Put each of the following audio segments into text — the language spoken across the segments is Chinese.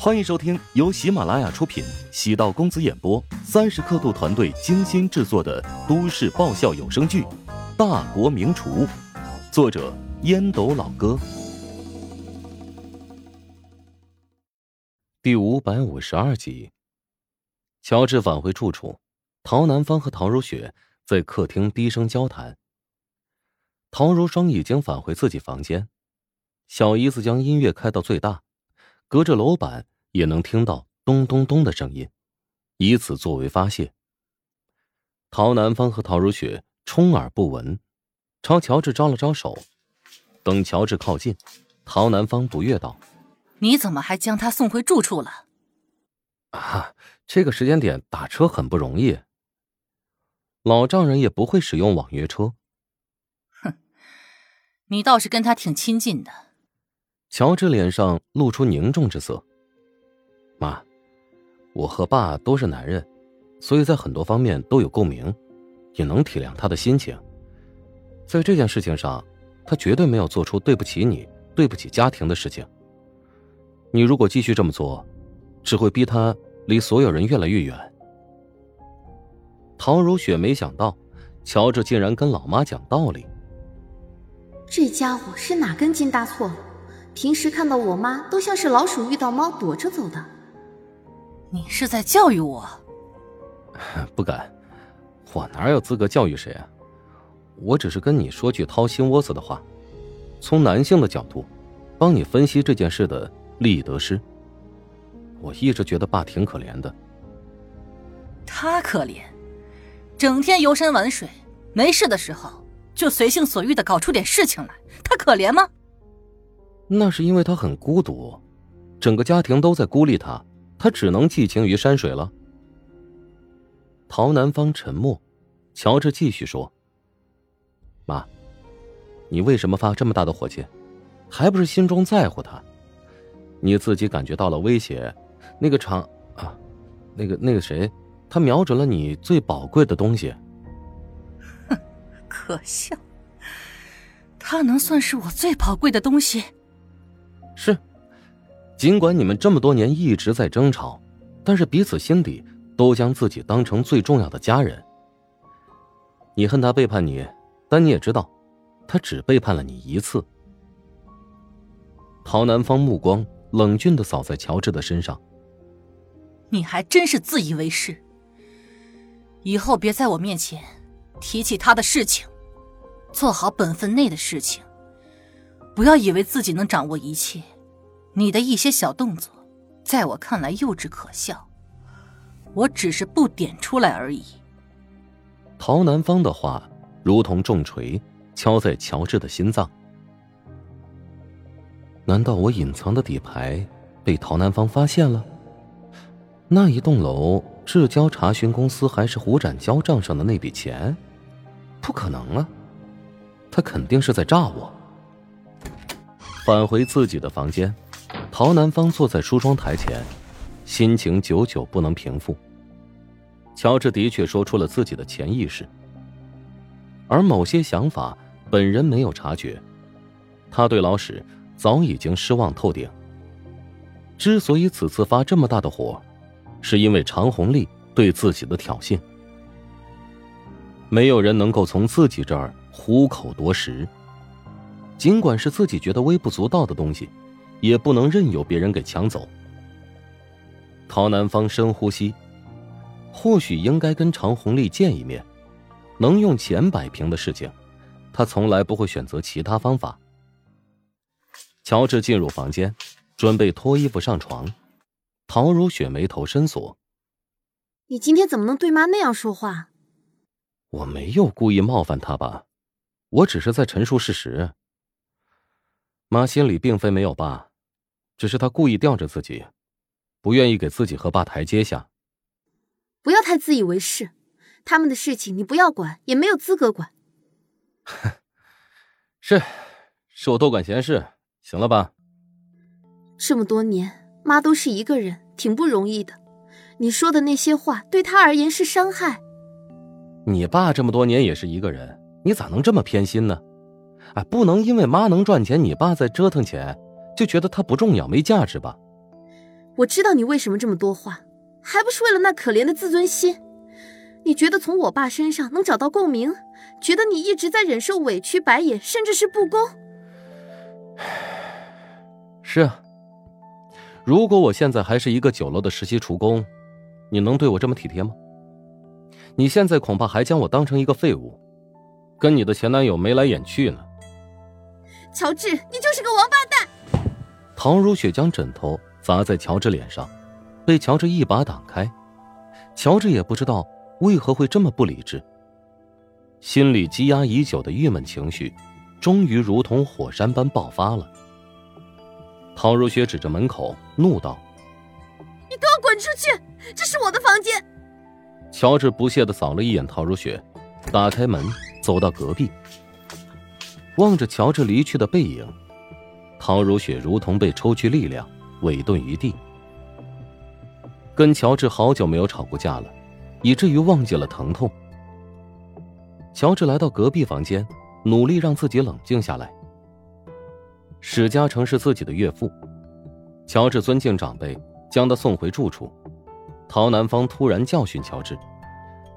欢迎收听由喜马拉雅出品、喜道公子演播、三十刻度团队精心制作的都市爆笑有声剧《大国名厨》，作者烟斗老哥，第五百五十二集。乔治返回住处，陶南方和陶如雪在客厅低声交谈。陶如霜已经返回自己房间，小姨子将音乐开到最大。隔着楼板也能听到咚咚咚的声音，以此作为发泄。陶南方和陶如雪充耳不闻，朝乔治招了招手。等乔治靠近，陶南方不悦道：“你怎么还将他送回住处了？”啊，这个时间点打车很不容易。老丈人也不会使用网约车。哼，你倒是跟他挺亲近的。乔治脸上露出凝重之色。妈，我和爸都是男人，所以在很多方面都有共鸣，也能体谅他的心情。在这件事情上，他绝对没有做出对不起你、对不起家庭的事情。你如果继续这么做，只会逼他离所有人越来越远。陶如雪没想到，乔治竟然跟老妈讲道理。这家伙是哪根筋搭错了？平时看到我妈都像是老鼠遇到猫躲着走的。你是在教育我？不敢，我哪有资格教育谁啊？我只是跟你说句掏心窝子的话，从男性的角度，帮你分析这件事的利益得失。我一直觉得爸挺可怜的。他可怜，整天游山玩水，没事的时候就随性所欲的搞出点事情来，他可怜吗？那是因为他很孤独，整个家庭都在孤立他，他只能寄情于山水了。陶南方沉默，乔治继续说：“妈，你为什么发这么大的火气？还不是心中在乎他？你自己感觉到了威胁，那个长啊，那个那个谁，他瞄准了你最宝贵的东西。哼，可笑，他能算是我最宝贵的东西？”是，尽管你们这么多年一直在争吵，但是彼此心底都将自己当成最重要的家人。你恨他背叛你，但你也知道，他只背叛了你一次。陶南方目光冷峻的扫在乔治的身上。你还真是自以为是。以后别在我面前提起他的事情，做好本分内的事情。不要以为自己能掌握一切，你的一些小动作，在我看来幼稚可笑。我只是不点出来而已。陶南方的话如同重锤，敲在乔治的心脏。难道我隐藏的底牌被陶南方发现了？那一栋楼，至交查询公司还是胡展交账上的那笔钱？不可能啊！他肯定是在诈我。返回自己的房间，陶南方坐在梳妆台前，心情久久不能平复。乔治的确说出了自己的潜意识，而某些想法本人没有察觉。他对老史早已经失望透顶。之所以此次发这么大的火，是因为常红丽对自己的挑衅。没有人能够从自己这儿虎口夺食。尽管是自己觉得微不足道的东西，也不能任由别人给抢走。陶南方深呼吸，或许应该跟常红丽见一面。能用钱摆平的事情，他从来不会选择其他方法。乔治进入房间，准备脱衣服上床。陶如雪眉头深锁：“你今天怎么能对妈那样说话？”我没有故意冒犯她吧，我只是在陈述事实。妈心里并非没有爸，只是她故意吊着自己，不愿意给自己和爸台阶下。不要太自以为是，他们的事情你不要管，也没有资格管。是，是我多管闲事，行了吧？这么多年，妈都是一个人，挺不容易的。你说的那些话，对她而言是伤害。你爸这么多年也是一个人，你咋能这么偏心呢？哎，不能因为妈能赚钱，你爸在折腾钱，就觉得他不重要、没价值吧？我知道你为什么这么多话，还不是为了那可怜的自尊心？你觉得从我爸身上能找到共鸣？觉得你一直在忍受委屈、白眼，甚至是不公？是啊。如果我现在还是一个酒楼的实习厨工，你能对我这么体贴吗？你现在恐怕还将我当成一个废物，跟你的前男友眉来眼去呢。乔治，你就是个王八蛋！陶如雪将枕头砸在乔治脸上，被乔治一把挡开。乔治也不知道为何会这么不理智，心里积压已久的郁闷情绪，终于如同火山般爆发了。陶如雪指着门口怒道：“你给我滚出去！这是我的房间！”乔治不屑的扫了一眼陶如雪，打开门走到隔壁，望着乔治离去的背影，陶如雪如同被抽去力量，委顿于地。跟乔治好久没有吵过架了，以至于忘记了疼痛。乔治来到隔壁房间，努力让自己冷静下来。史嘉诚是自己的岳父，乔治尊敬长辈，将他送回住处。陶南方突然教训乔治，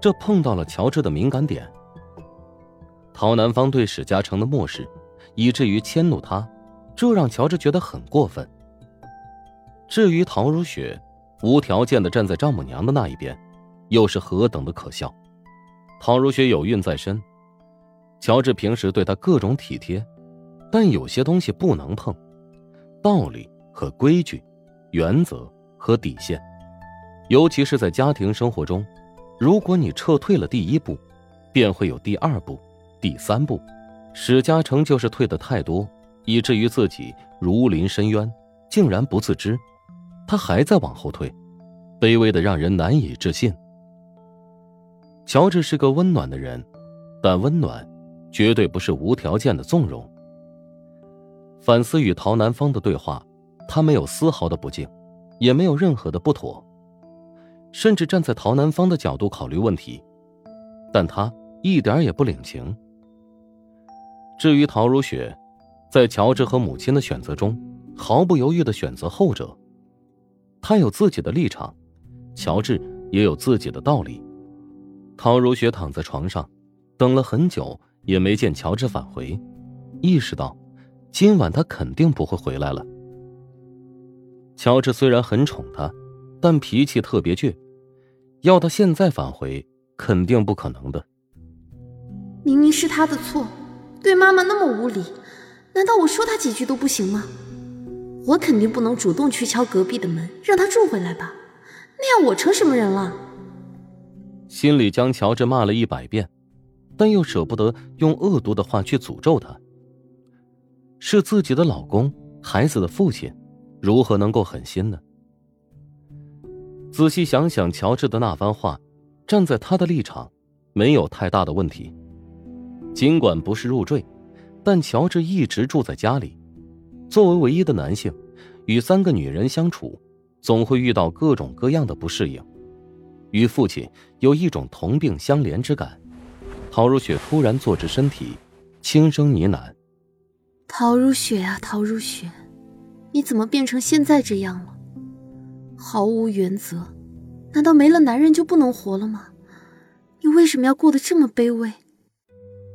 这碰到了乔治的敏感点。陶南方对史嘉诚的漠视，以至于迁怒他，这让乔治觉得很过分。至于陶如雪，无条件的站在丈母娘的那一边，又是何等的可笑。陶如雪有孕在身，乔治平时对她各种体贴，但有些东西不能碰，道理和规矩，原则和底线。尤其是在家庭生活中，如果你撤退了第一步，便会有第二步、第三步。史嘉诚就是退的太多，以至于自己如临深渊，竟然不自知。他还在往后退，卑微的让人难以置信。乔治是个温暖的人，但温暖绝对不是无条件的纵容。反思与陶南方的对话，他没有丝毫的不敬，也没有任何的不妥。甚至站在陶南方的角度考虑问题，但他一点也不领情。至于陶如雪，在乔治和母亲的选择中，毫不犹豫的选择后者。他有自己的立场，乔治也有自己的道理。陶如雪躺在床上，等了很久也没见乔治返回，意识到今晚他肯定不会回来了。乔治虽然很宠她，但脾气特别倔。要他现在返回，肯定不可能的。明明是他的错，对妈妈那么无礼，难道我说他几句都不行吗？我肯定不能主动去敲隔壁的门，让他住回来吧？那样我成什么人了？心里将乔治骂了一百遍，但又舍不得用恶毒的话去诅咒他。是自己的老公，孩子的父亲，如何能够狠心呢？仔细想想，乔治的那番话，站在他的立场，没有太大的问题。尽管不是入赘，但乔治一直住在家里，作为唯一的男性，与三个女人相处，总会遇到各种各样的不适应。与父亲有一种同病相怜之感。陶如雪突然坐直身体，轻声呢喃：“陶如雪啊，陶如雪，你怎么变成现在这样了？”毫无原则，难道没了男人就不能活了吗？你为什么要过得这么卑微？